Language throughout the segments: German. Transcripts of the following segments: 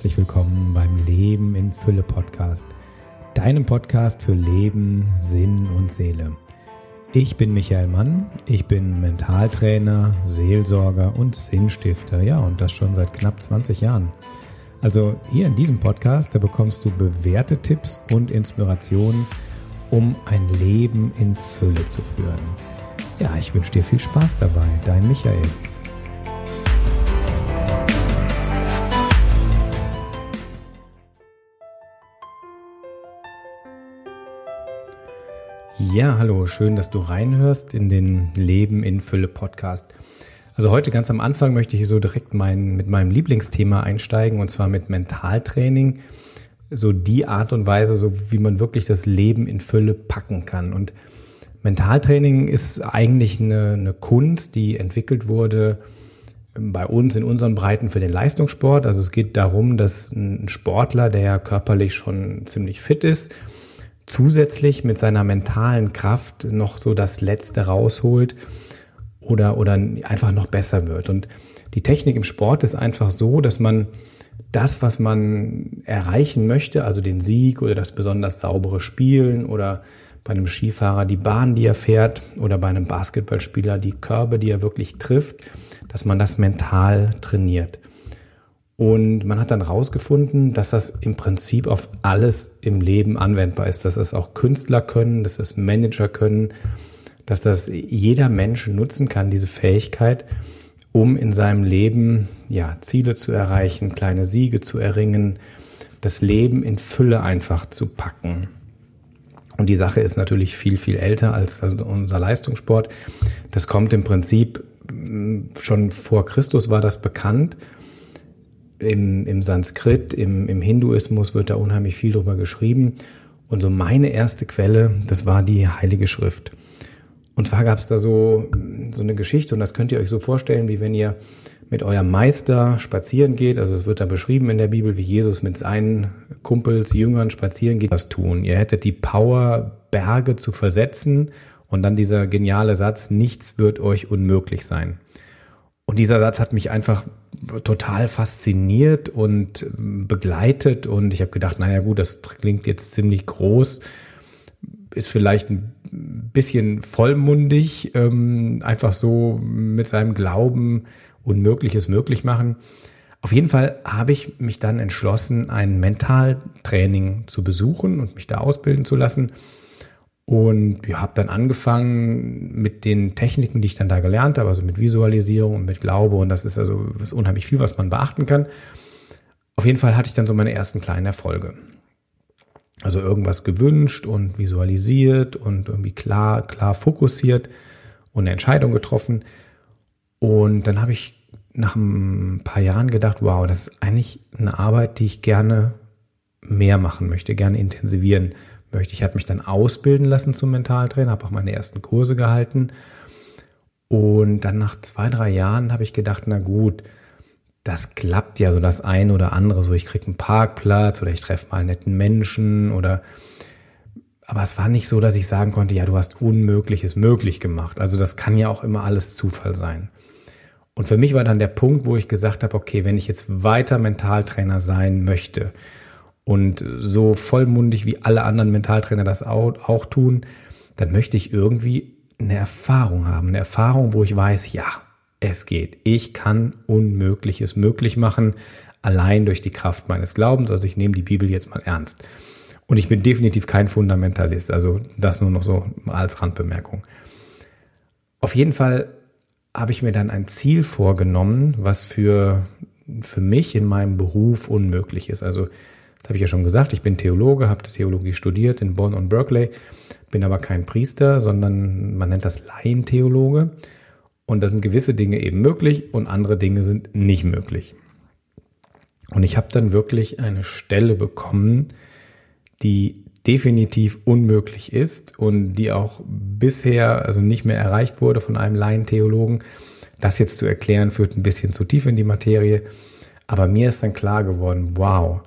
herzlich willkommen beim Leben in Fülle Podcast, deinem Podcast für Leben, Sinn und Seele. Ich bin Michael Mann, ich bin Mentaltrainer, Seelsorger und Sinnstifter, ja, und das schon seit knapp 20 Jahren. Also hier in diesem Podcast, da bekommst du bewährte Tipps und Inspirationen, um ein Leben in Fülle zu führen. Ja, ich wünsche dir viel Spaß dabei, dein Michael. Ja, hallo, schön, dass du reinhörst in den Leben in Fülle Podcast. Also heute ganz am Anfang möchte ich so direkt mein, mit meinem Lieblingsthema einsteigen und zwar mit Mentaltraining. So die Art und Weise, so wie man wirklich das Leben in Fülle packen kann. Und Mentaltraining ist eigentlich eine, eine Kunst, die entwickelt wurde bei uns in unseren Breiten für den Leistungssport. Also es geht darum, dass ein Sportler, der körperlich schon ziemlich fit ist, zusätzlich mit seiner mentalen Kraft noch so das Letzte rausholt oder, oder einfach noch besser wird. Und die Technik im Sport ist einfach so, dass man das, was man erreichen möchte, also den Sieg oder das besonders saubere Spielen oder bei einem Skifahrer die Bahn, die er fährt oder bei einem Basketballspieler die Körbe, die er wirklich trifft, dass man das mental trainiert. Und man hat dann rausgefunden, dass das im Prinzip auf alles im Leben anwendbar ist, dass das auch Künstler können, dass das Manager können, dass das jeder Mensch nutzen kann, diese Fähigkeit, um in seinem Leben ja, Ziele zu erreichen, kleine Siege zu erringen, das Leben in Fülle einfach zu packen. Und die Sache ist natürlich viel, viel älter als unser Leistungssport. Das kommt im Prinzip schon vor Christus war das bekannt im, im Sanskrit, im, im Hinduismus wird da unheimlich viel drüber geschrieben. Und so meine erste Quelle, das war die Heilige Schrift. Und zwar gab es da so, so eine Geschichte, und das könnt ihr euch so vorstellen, wie wenn ihr mit eurem Meister spazieren geht. Also es wird da beschrieben in der Bibel, wie Jesus mit seinen Kumpels, Jüngern spazieren geht. Das tun. Ihr hättet die Power, Berge zu versetzen. Und dann dieser geniale Satz, nichts wird euch unmöglich sein. Und dieser Satz hat mich einfach total fasziniert und begleitet. Und ich habe gedacht, naja gut, das klingt jetzt ziemlich groß, ist vielleicht ein bisschen vollmundig, ähm, einfach so mit seinem Glauben Unmögliches möglich machen. Auf jeden Fall habe ich mich dann entschlossen, ein Mentaltraining zu besuchen und mich da ausbilden zu lassen. Und ja, habe dann angefangen mit den Techniken, die ich dann da gelernt habe, also mit Visualisierung und mit Glaube. Und das ist also ist unheimlich viel, was man beachten kann. Auf jeden Fall hatte ich dann so meine ersten kleinen Erfolge. Also irgendwas gewünscht und visualisiert und irgendwie klar, klar fokussiert und eine Entscheidung getroffen. Und dann habe ich nach ein paar Jahren gedacht, wow, das ist eigentlich eine Arbeit, die ich gerne mehr machen möchte, gerne intensivieren möchte. Ich habe mich dann ausbilden lassen zum Mentaltrainer, habe auch meine ersten Kurse gehalten. Und dann nach zwei, drei Jahren habe ich gedacht, na gut, das klappt ja so das eine oder andere. So, ich kriege einen Parkplatz oder ich treffe mal netten Menschen oder aber es war nicht so, dass ich sagen konnte, ja, du hast Unmögliches möglich gemacht. Also das kann ja auch immer alles Zufall sein. Und für mich war dann der Punkt, wo ich gesagt habe, okay, wenn ich jetzt weiter Mentaltrainer sein möchte, und so vollmundig wie alle anderen Mentaltrainer das auch, auch tun, dann möchte ich irgendwie eine Erfahrung haben. Eine Erfahrung, wo ich weiß, ja, es geht. Ich kann Unmögliches möglich machen, allein durch die Kraft meines Glaubens. Also ich nehme die Bibel jetzt mal ernst. Und ich bin definitiv kein Fundamentalist. Also das nur noch so als Randbemerkung. Auf jeden Fall habe ich mir dann ein Ziel vorgenommen, was für, für mich in meinem Beruf unmöglich ist. Also das habe ich ja schon gesagt, ich bin Theologe, habe Theologie studiert in Bonn und Berkeley, bin aber kein Priester, sondern man nennt das Laientheologe. Und da sind gewisse Dinge eben möglich und andere Dinge sind nicht möglich. Und ich habe dann wirklich eine Stelle bekommen, die definitiv unmöglich ist und die auch bisher also nicht mehr erreicht wurde von einem Laientheologen. Das jetzt zu erklären führt ein bisschen zu tief in die Materie. Aber mir ist dann klar geworden, wow,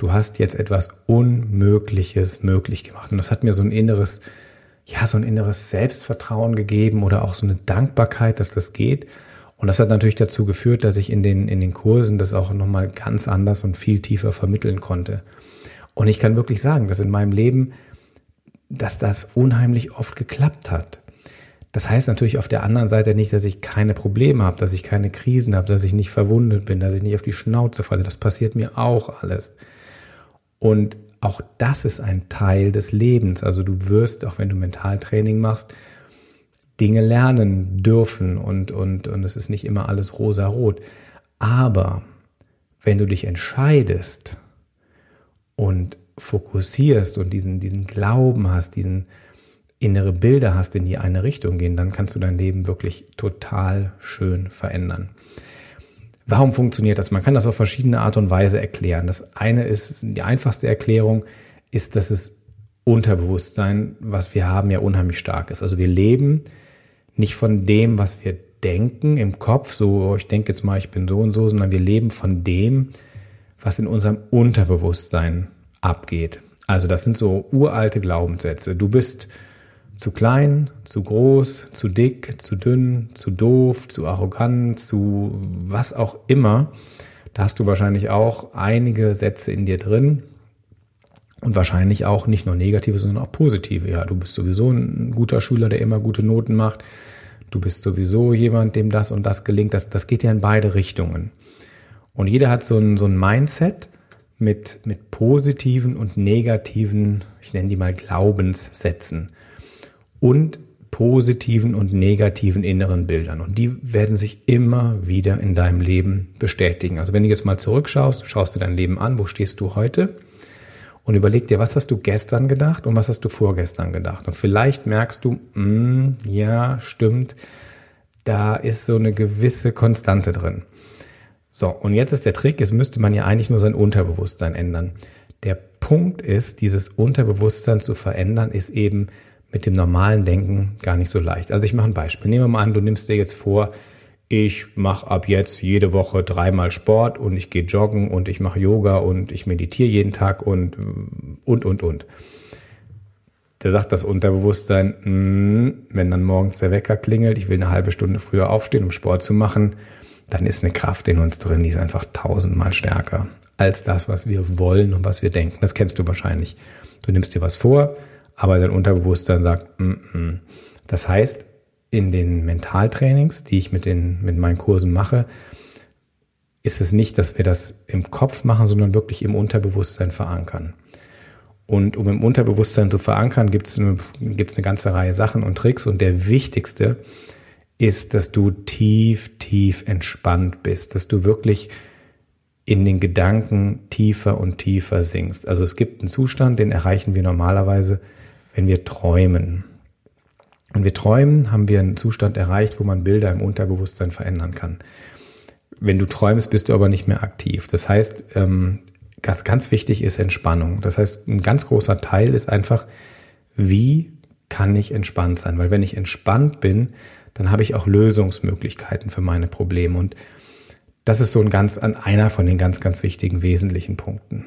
du hast jetzt etwas Unmögliches möglich gemacht. Und das hat mir so ein inneres, ja, so ein inneres Selbstvertrauen gegeben oder auch so eine Dankbarkeit, dass das geht. Und das hat natürlich dazu geführt, dass ich in den, in den Kursen das auch nochmal ganz anders und viel tiefer vermitteln konnte. Und ich kann wirklich sagen, dass in meinem Leben, dass das unheimlich oft geklappt hat. Das heißt natürlich auf der anderen Seite nicht, dass ich keine Probleme habe, dass ich keine Krisen habe, dass ich nicht verwundet bin, dass ich nicht auf die Schnauze falle. Das passiert mir auch alles. Und auch das ist ein Teil des Lebens. Also du wirst, auch wenn du Mentaltraining machst, Dinge lernen dürfen und, und, und es ist nicht immer alles rosa-rot. Aber wenn du dich entscheidest und fokussierst und diesen, diesen Glauben hast, diesen innere Bilder hast, in die eine Richtung gehen, dann kannst du dein Leben wirklich total schön verändern. Warum funktioniert das? Man kann das auf verschiedene Art und Weise erklären. Das eine ist, die einfachste Erklärung ist, dass es Unterbewusstsein, was wir haben, ja unheimlich stark ist. Also wir leben nicht von dem, was wir denken im Kopf, so oh, ich denke jetzt mal, ich bin so und so, sondern wir leben von dem, was in unserem Unterbewusstsein abgeht. Also das sind so uralte Glaubenssätze. Du bist zu klein, zu groß, zu dick, zu dünn, zu doof, zu arrogant, zu was auch immer. Da hast du wahrscheinlich auch einige Sätze in dir drin und wahrscheinlich auch nicht nur negative, sondern auch positive. Ja, du bist sowieso ein guter Schüler, der immer gute Noten macht du bist sowieso jemand, dem das und das gelingt. Das, das geht ja in beide Richtungen. Und jeder hat so ein, so ein Mindset mit, mit positiven und negativen, ich nenne die mal Glaubenssätzen und positiven und negativen inneren Bildern. Und die werden sich immer wieder in deinem Leben bestätigen. Also wenn du jetzt mal zurückschaust, schaust du dein Leben an, wo stehst du heute? und überleg dir, was hast du gestern gedacht und was hast du vorgestern gedacht. Und vielleicht merkst du, mm, ja, stimmt, da ist so eine gewisse Konstante drin. So, und jetzt ist der Trick, jetzt müsste man ja eigentlich nur sein Unterbewusstsein ändern. Der Punkt ist, dieses Unterbewusstsein zu verändern, ist eben mit dem normalen Denken gar nicht so leicht. Also ich mache ein Beispiel. Nehmen wir mal an, du nimmst dir jetzt vor, ich mache ab jetzt jede Woche dreimal Sport und ich gehe joggen und ich mache Yoga und ich meditiere jeden Tag und und und und. Da sagt das Unterbewusstsein, mh, wenn dann morgens der Wecker klingelt, ich will eine halbe Stunde früher aufstehen, um Sport zu machen, dann ist eine Kraft in uns drin, die ist einfach tausendmal stärker als das, was wir wollen und was wir denken. Das kennst du wahrscheinlich. Du nimmst dir was vor, aber dein Unterbewusstsein sagt, mm -mm. das heißt, in den Mentaltrainings, die ich mit, den, mit meinen Kursen mache, ist es nicht, dass wir das im Kopf machen, sondern wirklich im Unterbewusstsein verankern. Und um im Unterbewusstsein zu verankern, gibt es eine, eine ganze Reihe Sachen und Tricks. Und der wichtigste ist, dass du tief, tief entspannt bist, dass du wirklich in den Gedanken tiefer und tiefer sinkst. Also es gibt einen Zustand, den erreichen wir normalerweise, wenn wir träumen. Und wir träumen, haben wir einen Zustand erreicht, wo man Bilder im Unterbewusstsein verändern kann. Wenn du träumst, bist du aber nicht mehr aktiv. Das heißt, ähm, was ganz wichtig ist Entspannung. Das heißt, ein ganz großer Teil ist einfach, wie kann ich entspannt sein? Weil wenn ich entspannt bin, dann habe ich auch Lösungsmöglichkeiten für meine Probleme. Und das ist so ein ganz, einer von den ganz, ganz wichtigen, wesentlichen Punkten.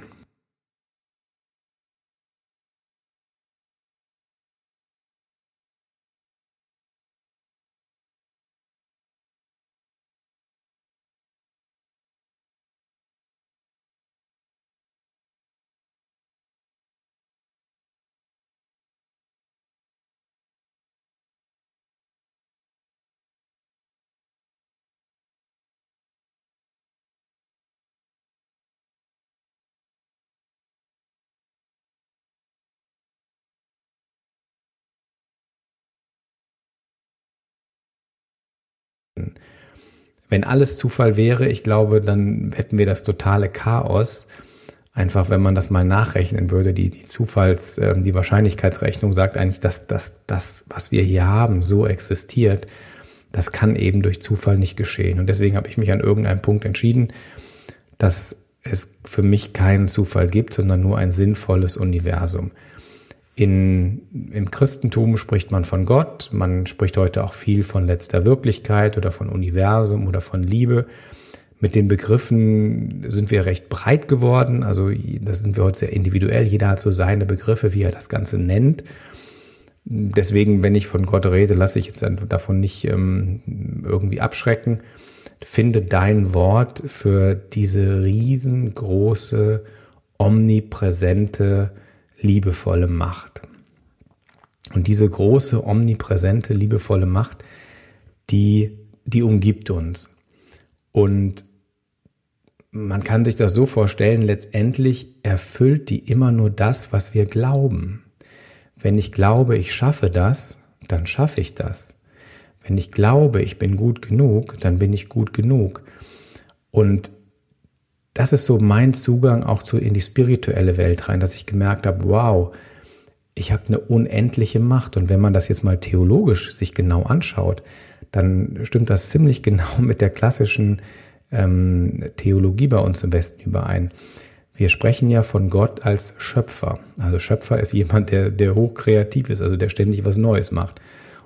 Wenn alles Zufall wäre, ich glaube, dann hätten wir das totale Chaos. Einfach, wenn man das mal nachrechnen würde, die, die Zufalls-, äh, die Wahrscheinlichkeitsrechnung sagt eigentlich, dass das, das, was wir hier haben, so existiert. Das kann eben durch Zufall nicht geschehen. Und deswegen habe ich mich an irgendeinem Punkt entschieden, dass es für mich keinen Zufall gibt, sondern nur ein sinnvolles Universum. In, Im Christentum spricht man von Gott, man spricht heute auch viel von letzter Wirklichkeit oder von Universum oder von Liebe. Mit den Begriffen sind wir recht breit geworden, also das sind wir heute sehr individuell, jeder hat so seine Begriffe, wie er das Ganze nennt. Deswegen, wenn ich von Gott rede, lasse ich jetzt davon nicht ähm, irgendwie abschrecken. Finde dein Wort für diese riesengroße, omnipräsente, liebevolle Macht. Und diese große, omnipräsente, liebevolle Macht, die, die umgibt uns. Und man kann sich das so vorstellen, letztendlich erfüllt die immer nur das, was wir glauben. Wenn ich glaube, ich schaffe das, dann schaffe ich das. Wenn ich glaube, ich bin gut genug, dann bin ich gut genug. Und das ist so mein Zugang auch zu in die spirituelle Welt rein, dass ich gemerkt habe, wow, ich habe eine unendliche Macht. Und wenn man das jetzt mal theologisch sich genau anschaut, dann stimmt das ziemlich genau mit der klassischen ähm, Theologie bei uns im Westen überein. Wir sprechen ja von Gott als Schöpfer. Also Schöpfer ist jemand, der, der hochkreativ ist, also der ständig was Neues macht.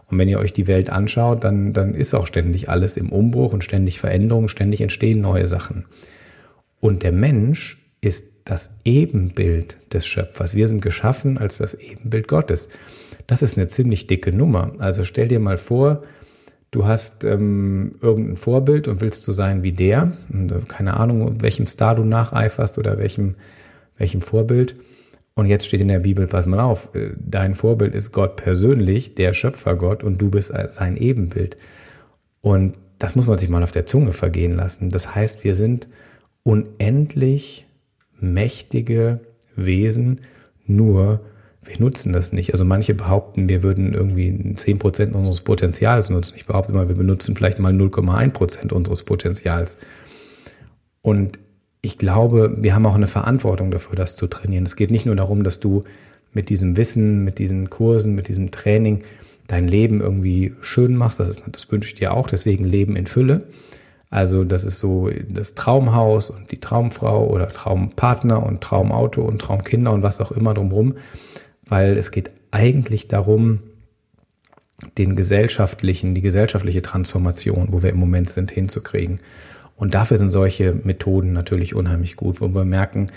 Und wenn ihr euch die Welt anschaut, dann, dann ist auch ständig alles im Umbruch und ständig Veränderungen, ständig entstehen neue Sachen. Und der Mensch ist das Ebenbild des Schöpfers. Wir sind geschaffen als das Ebenbild Gottes. Das ist eine ziemlich dicke Nummer. Also stell dir mal vor, du hast ähm, irgendein Vorbild und willst so sein wie der. Und, äh, keine Ahnung, welchem Star du nacheiferst oder welchem, welchem Vorbild. Und jetzt steht in der Bibel, pass mal auf, äh, dein Vorbild ist Gott persönlich, der Schöpfergott, und du bist sein Ebenbild. Und das muss man sich mal auf der Zunge vergehen lassen. Das heißt, wir sind unendlich mächtige Wesen, nur wir nutzen das nicht. Also manche behaupten, wir würden irgendwie 10% unseres Potenzials nutzen. Ich behaupte mal, wir benutzen vielleicht mal 0,1% unseres Potenzials. Und ich glaube, wir haben auch eine Verantwortung dafür, das zu trainieren. Es geht nicht nur darum, dass du mit diesem Wissen, mit diesen Kursen, mit diesem Training dein Leben irgendwie schön machst. Das, ist, das wünsche ich dir auch. Deswegen Leben in Fülle. Also das ist so das Traumhaus und die Traumfrau oder Traumpartner und Traumauto und Traumkinder und was auch immer drumherum, weil es geht eigentlich darum, den gesellschaftlichen, die gesellschaftliche Transformation, wo wir im Moment sind, hinzukriegen. Und dafür sind solche Methoden natürlich unheimlich gut, wo wir merken,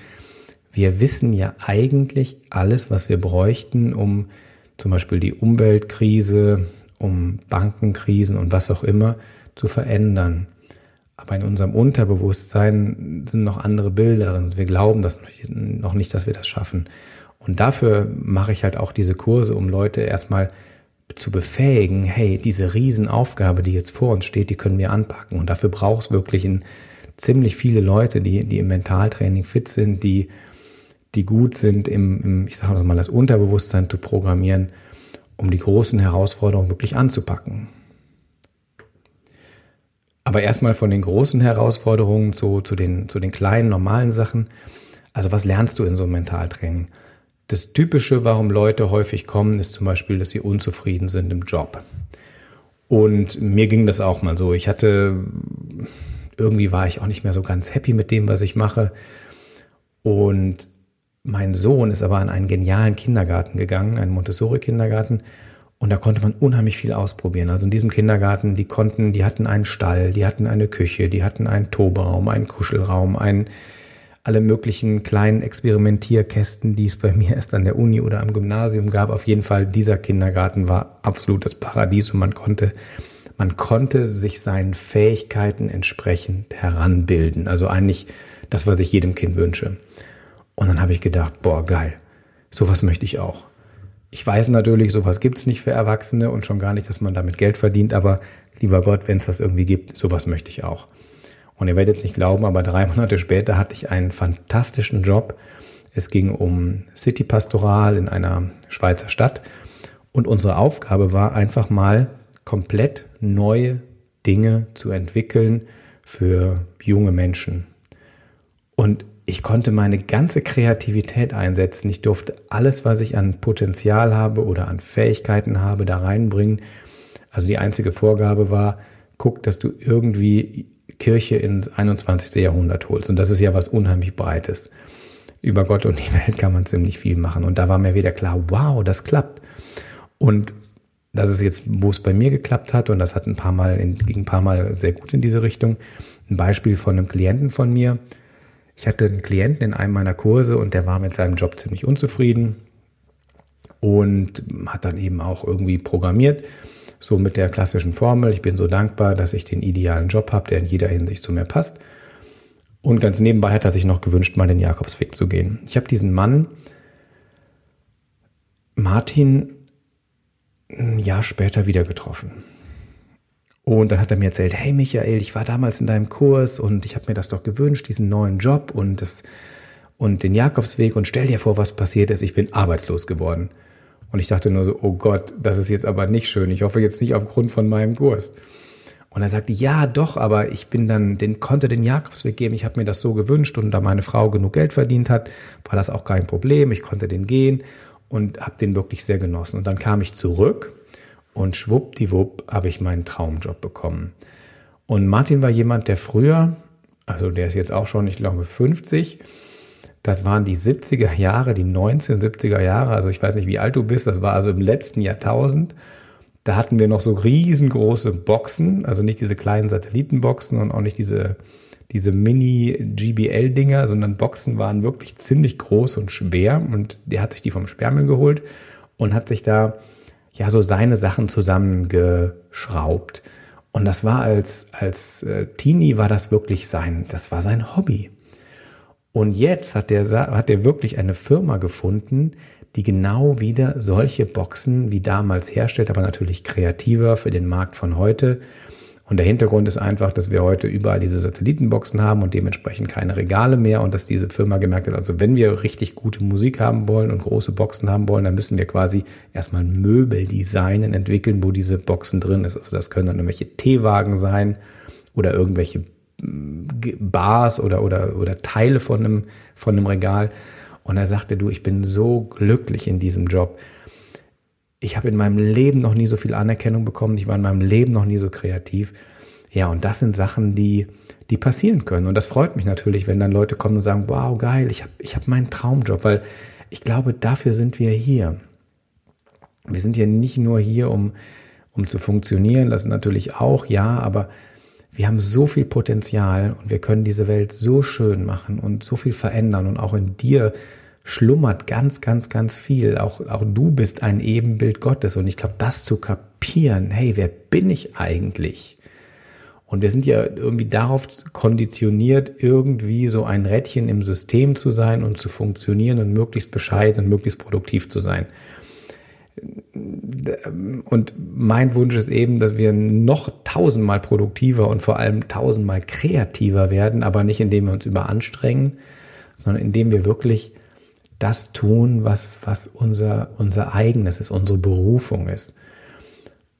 wir wissen ja eigentlich alles, was wir bräuchten, um zum Beispiel die Umweltkrise, um Bankenkrisen und was auch immer zu verändern. Aber in unserem Unterbewusstsein sind noch andere Bilder drin. Wir glauben das noch nicht, dass wir das schaffen. Und dafür mache ich halt auch diese Kurse, um Leute erstmal zu befähigen, hey, diese Riesenaufgabe, die jetzt vor uns steht, die können wir anpacken. Und dafür braucht es wirklich ein, ziemlich viele Leute, die, die im Mentaltraining fit sind, die, die gut sind, im, im ich sage mal, das Unterbewusstsein zu programmieren, um die großen Herausforderungen wirklich anzupacken. Aber erstmal von den großen Herausforderungen zu, zu, den, zu den kleinen, normalen Sachen. Also was lernst du in so einem Mentaltraining? Das Typische, warum Leute häufig kommen, ist zum Beispiel, dass sie unzufrieden sind im Job. Und mir ging das auch mal so. Ich hatte, irgendwie war ich auch nicht mehr so ganz happy mit dem, was ich mache. Und mein Sohn ist aber an einen genialen Kindergarten gegangen, einen Montessori-Kindergarten. Und da konnte man unheimlich viel ausprobieren. Also in diesem Kindergarten, die konnten, die hatten einen Stall, die hatten eine Küche, die hatten einen Toberaum, einen Kuschelraum, einen, alle möglichen kleinen Experimentierkästen, die es bei mir erst an der Uni oder am Gymnasium gab. Auf jeden Fall, dieser Kindergarten war absolutes Paradies und man konnte, man konnte sich seinen Fähigkeiten entsprechend heranbilden. Also eigentlich das, was ich jedem Kind wünsche. Und dann habe ich gedacht, boah, geil. Sowas möchte ich auch. Ich weiß natürlich, sowas gibt's nicht für Erwachsene und schon gar nicht, dass man damit Geld verdient, aber lieber Gott, wenn es das irgendwie gibt, sowas möchte ich auch. Und ihr werdet jetzt nicht glauben, aber drei Monate später hatte ich einen fantastischen Job. Es ging um City Pastoral in einer Schweizer Stadt und unsere Aufgabe war einfach mal komplett neue Dinge zu entwickeln für junge Menschen. Und ich konnte meine ganze Kreativität einsetzen. Ich durfte alles, was ich an Potenzial habe oder an Fähigkeiten habe, da reinbringen. Also die einzige Vorgabe war, guck, dass du irgendwie Kirche ins 21. Jahrhundert holst. Und das ist ja was unheimlich Breites. Über Gott und die Welt kann man ziemlich viel machen. Und da war mir wieder klar, wow, das klappt. Und das ist jetzt, wo es bei mir geklappt hat, und das hat ein paar Mal, ging ein paar Mal sehr gut in diese Richtung. Ein Beispiel von einem Klienten von mir, ich hatte einen Klienten in einem meiner Kurse und der war mit seinem Job ziemlich unzufrieden. und hat dann eben auch irgendwie programmiert, so mit der klassischen Formel, ich bin so dankbar, dass ich den idealen Job habe, der in jeder Hinsicht zu mir passt. Und ganz nebenbei hat er sich noch gewünscht, mal den Jakobsweg zu gehen. Ich habe diesen Mann, Martin, ein Jahr später wieder getroffen. Und dann hat er mir erzählt, hey Michael, ich war damals in deinem Kurs und ich habe mir das doch gewünscht, diesen neuen Job und, das, und den Jakobsweg und stell dir vor, was passiert ist, ich bin arbeitslos geworden. Und ich dachte nur so, oh Gott, das ist jetzt aber nicht schön. Ich hoffe jetzt nicht aufgrund von meinem Kurs. Und er sagte, ja, doch, aber ich bin dann, den konnte den Jakobsweg geben. Ich habe mir das so gewünscht und da meine Frau genug Geld verdient hat, war das auch kein Problem. Ich konnte den gehen und habe den wirklich sehr genossen. Und dann kam ich zurück und schwuppdiwupp habe ich meinen Traumjob bekommen. Und Martin war jemand, der früher, also der ist jetzt auch schon, ich glaube, 50, das waren die 70er Jahre, die 1970er Jahre, also ich weiß nicht, wie alt du bist, das war also im letzten Jahrtausend. Da hatten wir noch so riesengroße Boxen, also nicht diese kleinen Satellitenboxen und auch nicht diese, diese Mini-GBL-Dinger, sondern Boxen waren wirklich ziemlich groß und schwer und der hat sich die vom Sperrmüll geholt und hat sich da ja so seine Sachen zusammengeschraubt. Und das war als, als äh, Teenie war das wirklich sein, das war sein Hobby. Und jetzt hat der, hat der wirklich eine Firma gefunden, die genau wieder solche Boxen wie damals herstellt, aber natürlich kreativer für den Markt von heute. Und der Hintergrund ist einfach, dass wir heute überall diese Satellitenboxen haben und dementsprechend keine Regale mehr und dass diese Firma gemerkt hat, also wenn wir richtig gute Musik haben wollen und große Boxen haben wollen, dann müssen wir quasi erstmal Möbel designen, entwickeln, wo diese Boxen drin ist. Also das können dann irgendwelche Teewagen sein oder irgendwelche mm, Bars oder, oder, oder Teile von einem, von einem Regal. Und er sagte, du, ich bin so glücklich in diesem Job ich habe in meinem Leben noch nie so viel Anerkennung bekommen, ich war in meinem Leben noch nie so kreativ. Ja, und das sind Sachen, die, die passieren können. Und das freut mich natürlich, wenn dann Leute kommen und sagen, wow, geil, ich habe ich hab meinen Traumjob, weil ich glaube, dafür sind wir hier. Wir sind ja nicht nur hier, um, um zu funktionieren, das natürlich auch, ja, aber wir haben so viel Potenzial und wir können diese Welt so schön machen und so viel verändern und auch in dir schlummert ganz, ganz, ganz viel. Auch, auch du bist ein Ebenbild Gottes. Und ich glaube, das zu kapieren, hey, wer bin ich eigentlich? Und wir sind ja irgendwie darauf konditioniert, irgendwie so ein Rädchen im System zu sein und zu funktionieren und möglichst bescheiden und möglichst produktiv zu sein. Und mein Wunsch ist eben, dass wir noch tausendmal produktiver und vor allem tausendmal kreativer werden, aber nicht indem wir uns überanstrengen, sondern indem wir wirklich das tun, was, was unser, unser eigenes ist, unsere Berufung ist.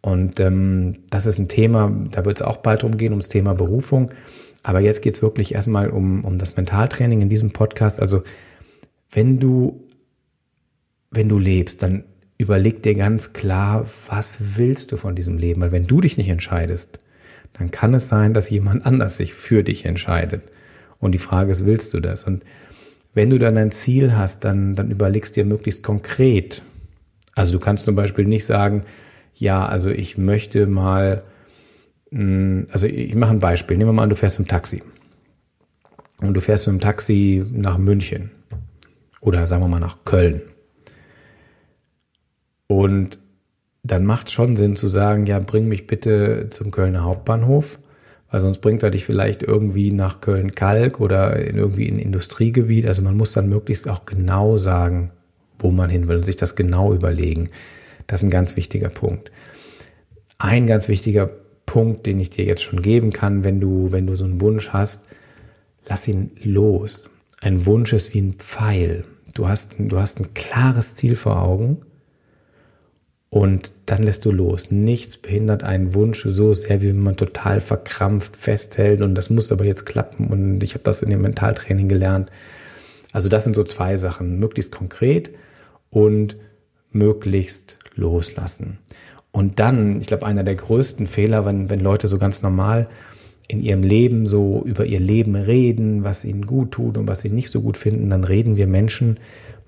Und ähm, das ist ein Thema, da wird es auch bald drum gehen, ums Thema Berufung. Aber jetzt geht es wirklich erstmal um, um das Mentaltraining in diesem Podcast. Also wenn du, wenn du lebst, dann überleg dir ganz klar, was willst du von diesem Leben? Weil wenn du dich nicht entscheidest, dann kann es sein, dass jemand anders sich für dich entscheidet. Und die Frage ist, willst du das? Und wenn du dann ein Ziel hast, dann, dann überlegst dir möglichst konkret. Also du kannst zum Beispiel nicht sagen, ja, also ich möchte mal, hm, also ich mache ein Beispiel. Nehmen wir mal an, du fährst im Taxi. Und du fährst mit dem Taxi nach München. Oder sagen wir mal nach Köln. Und dann macht schon Sinn zu sagen, ja, bring mich bitte zum Kölner Hauptbahnhof weil sonst bringt er dich vielleicht irgendwie nach Köln-Kalk oder in irgendwie in Industriegebiet. Also man muss dann möglichst auch genau sagen, wo man hin will und sich das genau überlegen. Das ist ein ganz wichtiger Punkt. Ein ganz wichtiger Punkt, den ich dir jetzt schon geben kann, wenn du, wenn du so einen Wunsch hast, lass ihn los. Ein Wunsch ist wie ein Pfeil. Du hast, du hast ein klares Ziel vor Augen und dann lässt du los. Nichts behindert einen Wunsch so sehr, wie wenn man total verkrampft festhält und das muss aber jetzt klappen und ich habe das in dem Mentaltraining gelernt. Also das sind so zwei Sachen, möglichst konkret und möglichst loslassen. Und dann, ich glaube, einer der größten Fehler, wenn, wenn Leute so ganz normal in ihrem Leben so über ihr Leben reden, was ihnen gut tut und was sie nicht so gut finden, dann reden wir Menschen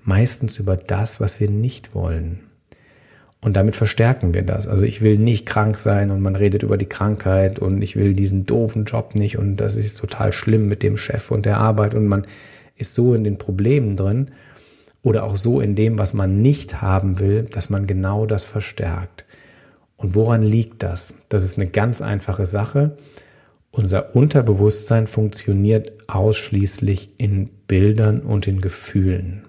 meistens über das, was wir nicht wollen. Und damit verstärken wir das. Also ich will nicht krank sein und man redet über die Krankheit und ich will diesen doofen Job nicht und das ist total schlimm mit dem Chef und der Arbeit und man ist so in den Problemen drin. oder auch so in dem, was man nicht haben will, dass man genau das verstärkt. Und woran liegt das? Das ist eine ganz einfache Sache. Unser Unterbewusstsein funktioniert ausschließlich in Bildern und in Gefühlen.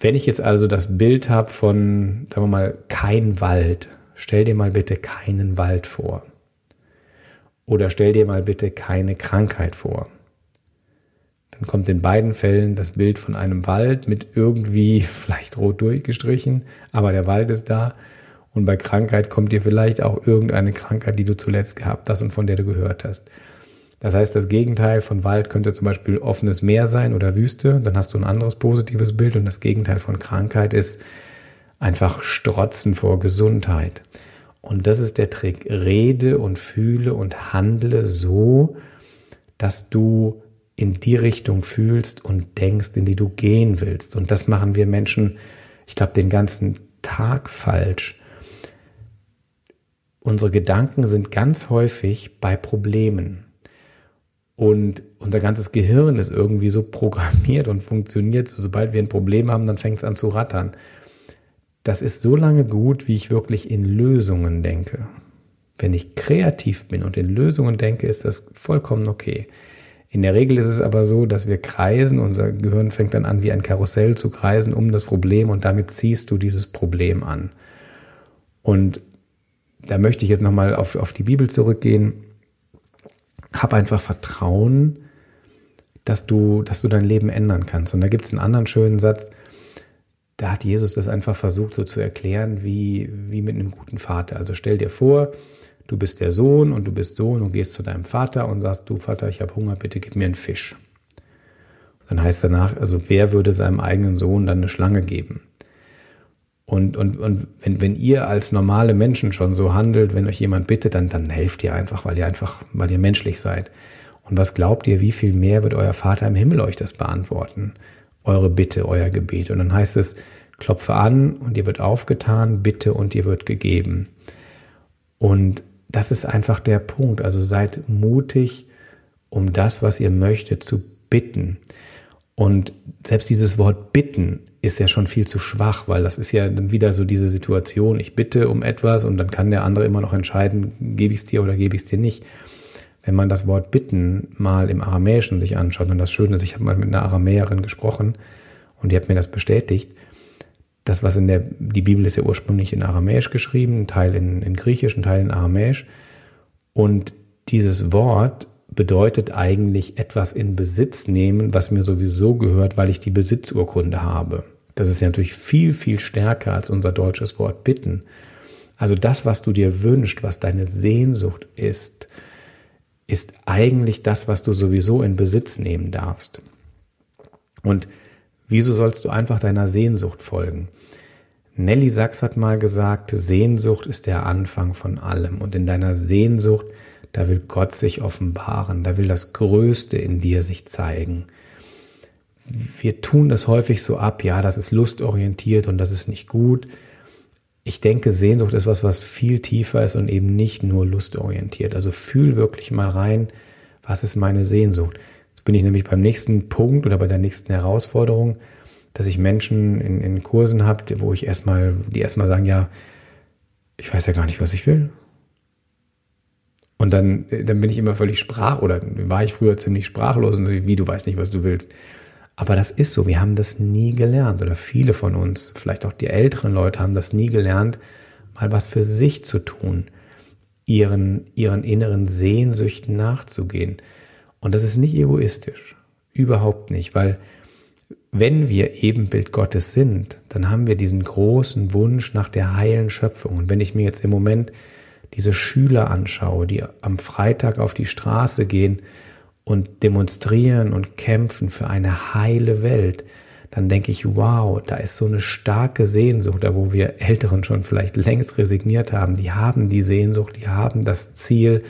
Wenn ich jetzt also das Bild habe von, sagen wir mal, kein Wald, stell dir mal bitte keinen Wald vor. Oder stell dir mal bitte keine Krankheit vor. Dann kommt in beiden Fällen das Bild von einem Wald mit irgendwie vielleicht rot durchgestrichen, aber der Wald ist da. Und bei Krankheit kommt dir vielleicht auch irgendeine Krankheit, die du zuletzt gehabt hast und von der du gehört hast. Das heißt, das Gegenteil von Wald könnte zum Beispiel offenes Meer sein oder Wüste. Dann hast du ein anderes positives Bild. Und das Gegenteil von Krankheit ist einfach Strotzen vor Gesundheit. Und das ist der Trick. Rede und fühle und handle so, dass du in die Richtung fühlst und denkst, in die du gehen willst. Und das machen wir Menschen, ich glaube, den ganzen Tag falsch. Unsere Gedanken sind ganz häufig bei Problemen. Und unser ganzes Gehirn ist irgendwie so programmiert und funktioniert. Sobald wir ein Problem haben, dann fängt es an zu rattern. Das ist so lange gut, wie ich wirklich in Lösungen denke. Wenn ich kreativ bin und in Lösungen denke, ist das vollkommen okay. In der Regel ist es aber so, dass wir kreisen, unser Gehirn fängt dann an wie ein Karussell zu kreisen um das Problem und damit ziehst du dieses Problem an. Und da möchte ich jetzt nochmal auf, auf die Bibel zurückgehen. Hab einfach Vertrauen, dass du, dass du dein Leben ändern kannst. Und da gibt es einen anderen schönen Satz, da hat Jesus das einfach versucht so zu erklären, wie, wie mit einem guten Vater. Also stell dir vor, du bist der Sohn und du bist Sohn und gehst zu deinem Vater und sagst, du Vater, ich habe Hunger, bitte gib mir einen Fisch. Dann heißt danach, also wer würde seinem eigenen Sohn dann eine Schlange geben? Und, und, und wenn, wenn ihr als normale Menschen schon so handelt, wenn euch jemand bittet, dann, dann helft ihr einfach, weil ihr einfach, weil ihr menschlich seid. Und was glaubt ihr, wie viel mehr wird euer Vater im Himmel euch das beantworten? Eure Bitte, euer Gebet. Und dann heißt es, klopfe an und ihr wird aufgetan, bitte und ihr wird gegeben. Und das ist einfach der Punkt. Also seid mutig, um das, was ihr möchtet, zu bitten. Und selbst dieses Wort bitten ist ja schon viel zu schwach, weil das ist ja dann wieder so diese Situation, ich bitte um etwas und dann kann der andere immer noch entscheiden, gebe ich es dir oder gebe ich es dir nicht. Wenn man das Wort bitten mal im Aramäischen sich anschaut, und das Schöne ist, ich habe mal mit einer Aramäerin gesprochen und die hat mir das bestätigt, das, was in der, die Bibel ist ja ursprünglich in Aramäisch geschrieben, ein Teil in, in Griechisch, ein Teil in Aramäisch. Und dieses Wort bedeutet eigentlich etwas in Besitz nehmen, was mir sowieso gehört, weil ich die Besitzurkunde habe. Das ist ja natürlich viel, viel stärker als unser deutsches Wort bitten. Also das, was du dir wünschst, was deine Sehnsucht ist, ist eigentlich das, was du sowieso in Besitz nehmen darfst. Und wieso sollst du einfach deiner Sehnsucht folgen? Nelly Sachs hat mal gesagt, Sehnsucht ist der Anfang von allem. Und in deiner Sehnsucht da will Gott sich offenbaren, da will das Größte in dir sich zeigen. Wir tun das häufig so ab, ja, das ist lustorientiert und das ist nicht gut. Ich denke, Sehnsucht ist was, was viel tiefer ist und eben nicht nur lustorientiert. Also fühl wirklich mal rein, was ist meine Sehnsucht. Jetzt bin ich nämlich beim nächsten Punkt oder bei der nächsten Herausforderung, dass ich Menschen in, in Kursen habe, wo ich erstmal, die erstmal sagen, ja, ich weiß ja gar nicht, was ich will. Und dann, dann bin ich immer völlig sprach oder war ich früher ziemlich sprachlos und so, wie du weißt nicht, was du willst. Aber das ist so, wir haben das nie gelernt oder viele von uns, vielleicht auch die älteren Leute haben das nie gelernt, mal was für sich zu tun, ihren, ihren inneren Sehnsüchten nachzugehen. Und das ist nicht egoistisch, überhaupt nicht, weil wenn wir Ebenbild Gottes sind, dann haben wir diesen großen Wunsch nach der heilen Schöpfung. Und wenn ich mir jetzt im Moment diese Schüler anschaue, die am Freitag auf die Straße gehen und demonstrieren und kämpfen für eine heile Welt, dann denke ich, wow, da ist so eine starke Sehnsucht, da wo wir Älteren schon vielleicht längst resigniert haben, die haben die Sehnsucht, die haben das Ziel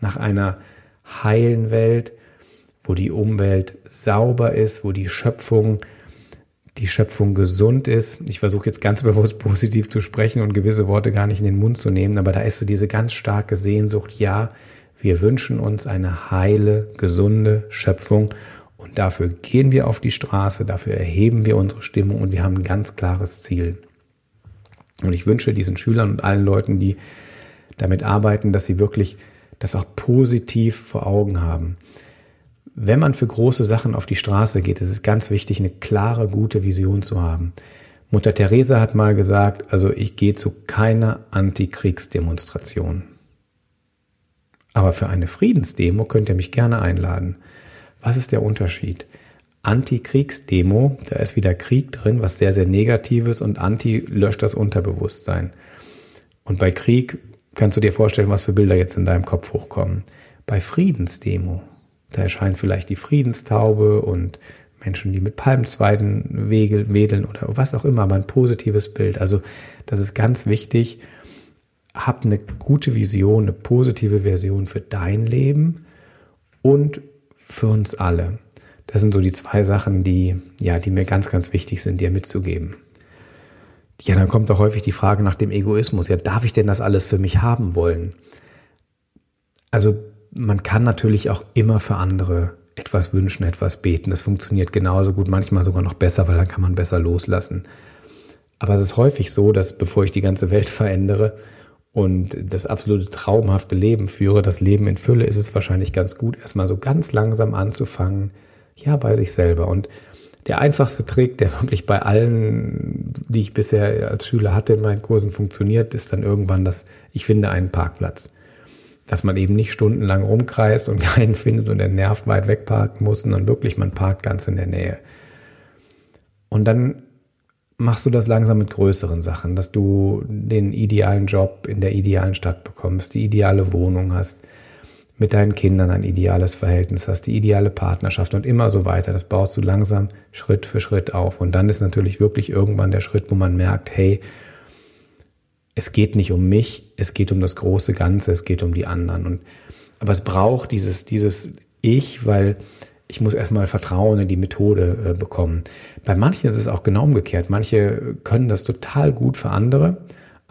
nach einer heilen Welt, wo die Umwelt sauber ist, wo die Schöpfung die Schöpfung gesund ist. Ich versuche jetzt ganz bewusst positiv zu sprechen und gewisse Worte gar nicht in den Mund zu nehmen, aber da ist so diese ganz starke Sehnsucht, ja, wir wünschen uns eine heile, gesunde Schöpfung Und dafür gehen wir auf die Straße, dafür erheben wir unsere Stimmung und wir haben ein ganz klares Ziel. Und ich wünsche diesen Schülern und allen Leuten, die damit arbeiten, dass sie wirklich das auch positiv vor Augen haben. Wenn man für große Sachen auf die Straße geht, ist es ganz wichtig, eine klare, gute Vision zu haben. Mutter Teresa hat mal gesagt, also ich gehe zu keiner Antikriegsdemonstration. Aber für eine Friedensdemo könnt ihr mich gerne einladen. Was ist der Unterschied? Antikriegsdemo, da ist wieder Krieg drin, was sehr, sehr Negatives und Anti löscht das Unterbewusstsein. Und bei Krieg kannst du dir vorstellen, was für Bilder jetzt in deinem Kopf hochkommen. Bei Friedensdemo, da erscheint vielleicht die Friedenstaube und Menschen, die mit Palmzweiden wedeln oder was auch immer, aber ein positives Bild. Also das ist ganz wichtig. Hab eine gute Vision, eine positive Version für dein Leben und für uns alle. Das sind so die zwei Sachen, die, ja, die mir ganz, ganz wichtig sind, dir mitzugeben. Ja, dann kommt auch häufig die Frage nach dem Egoismus. Ja, darf ich denn das alles für mich haben wollen? Also, man kann natürlich auch immer für andere etwas wünschen, etwas beten. Das funktioniert genauso gut, manchmal sogar noch besser, weil dann kann man besser loslassen. Aber es ist häufig so, dass bevor ich die ganze Welt verändere und das absolute traumhafte Leben führe, das Leben in Fülle, ist es wahrscheinlich ganz gut, erstmal so ganz langsam anzufangen, ja, bei sich selber. Und der einfachste Trick, der wirklich bei allen, die ich bisher als Schüler hatte in meinen Kursen funktioniert, ist dann irgendwann das, ich finde einen Parkplatz. Dass man eben nicht stundenlang rumkreist und keinen findet und der Nerv weit wegparken muss, sondern wirklich, man parkt ganz in der Nähe. Und dann machst du das langsam mit größeren Sachen, dass du den idealen Job in der idealen Stadt bekommst, die ideale Wohnung hast, mit deinen Kindern ein ideales Verhältnis hast, die ideale Partnerschaft und immer so weiter. Das baust du langsam Schritt für Schritt auf. Und dann ist natürlich wirklich irgendwann der Schritt, wo man merkt, hey, es geht nicht um mich, es geht um das große Ganze, es geht um die anderen. Und, aber es braucht dieses, dieses Ich, weil ich muss erstmal Vertrauen in die Methode äh, bekommen. Bei manchen ist es auch genau umgekehrt. Manche können das total gut für andere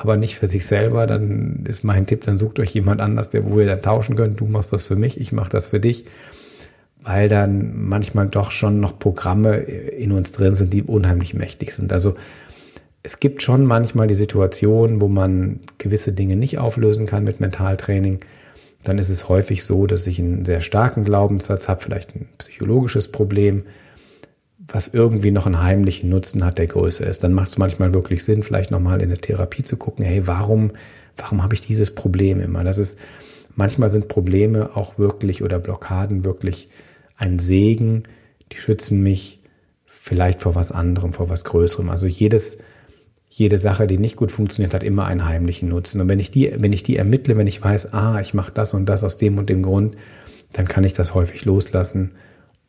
aber nicht für sich selber, dann ist mein Tipp, dann sucht euch jemand anders, der, wo ihr dann tauschen könnt. Du machst das für mich, ich mache das für dich, weil dann manchmal doch schon noch Programme in uns drin sind, die unheimlich mächtig sind. Also es gibt schon manchmal die Situation, wo man gewisse Dinge nicht auflösen kann mit Mentaltraining. Dann ist es häufig so, dass ich einen sehr starken Glaubenssatz habe, vielleicht ein psychologisches Problem, was irgendwie noch einen heimlichen Nutzen hat, der größer ist. Dann macht es manchmal wirklich Sinn, vielleicht nochmal in der Therapie zu gucken, hey, warum, warum habe ich dieses Problem immer? Das ist, manchmal sind Probleme auch wirklich oder Blockaden wirklich ein Segen, die schützen mich vielleicht vor was anderem, vor was Größerem. Also jedes, jede Sache, die nicht gut funktioniert, hat immer einen heimlichen Nutzen. Und wenn ich die, wenn ich die ermittle, wenn ich weiß, ah, ich mache das und das aus dem und dem Grund, dann kann ich das häufig loslassen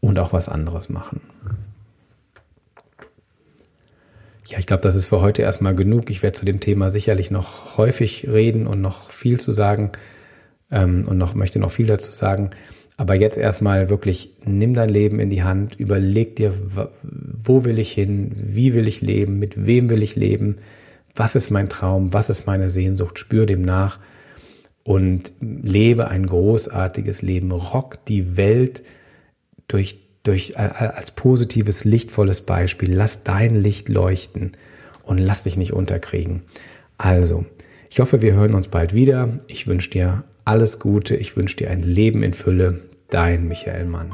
und auch was anderes machen. Ja, ich glaube, das ist für heute erstmal genug. Ich werde zu dem Thema sicherlich noch häufig reden und noch viel zu sagen ähm, und noch möchte noch viel dazu sagen. Aber jetzt erstmal wirklich, nimm dein Leben in die Hand, überleg dir, wo will ich hin, wie will ich leben, mit wem will ich leben, was ist mein Traum, was ist meine Sehnsucht, spür dem nach und lebe ein großartiges Leben, rock die Welt durch durch, als positives, lichtvolles Beispiel. Lass dein Licht leuchten und lass dich nicht unterkriegen. Also, ich hoffe, wir hören uns bald wieder. Ich wünsche dir alles Gute. Ich wünsche dir ein Leben in Fülle. Dein Michael Mann.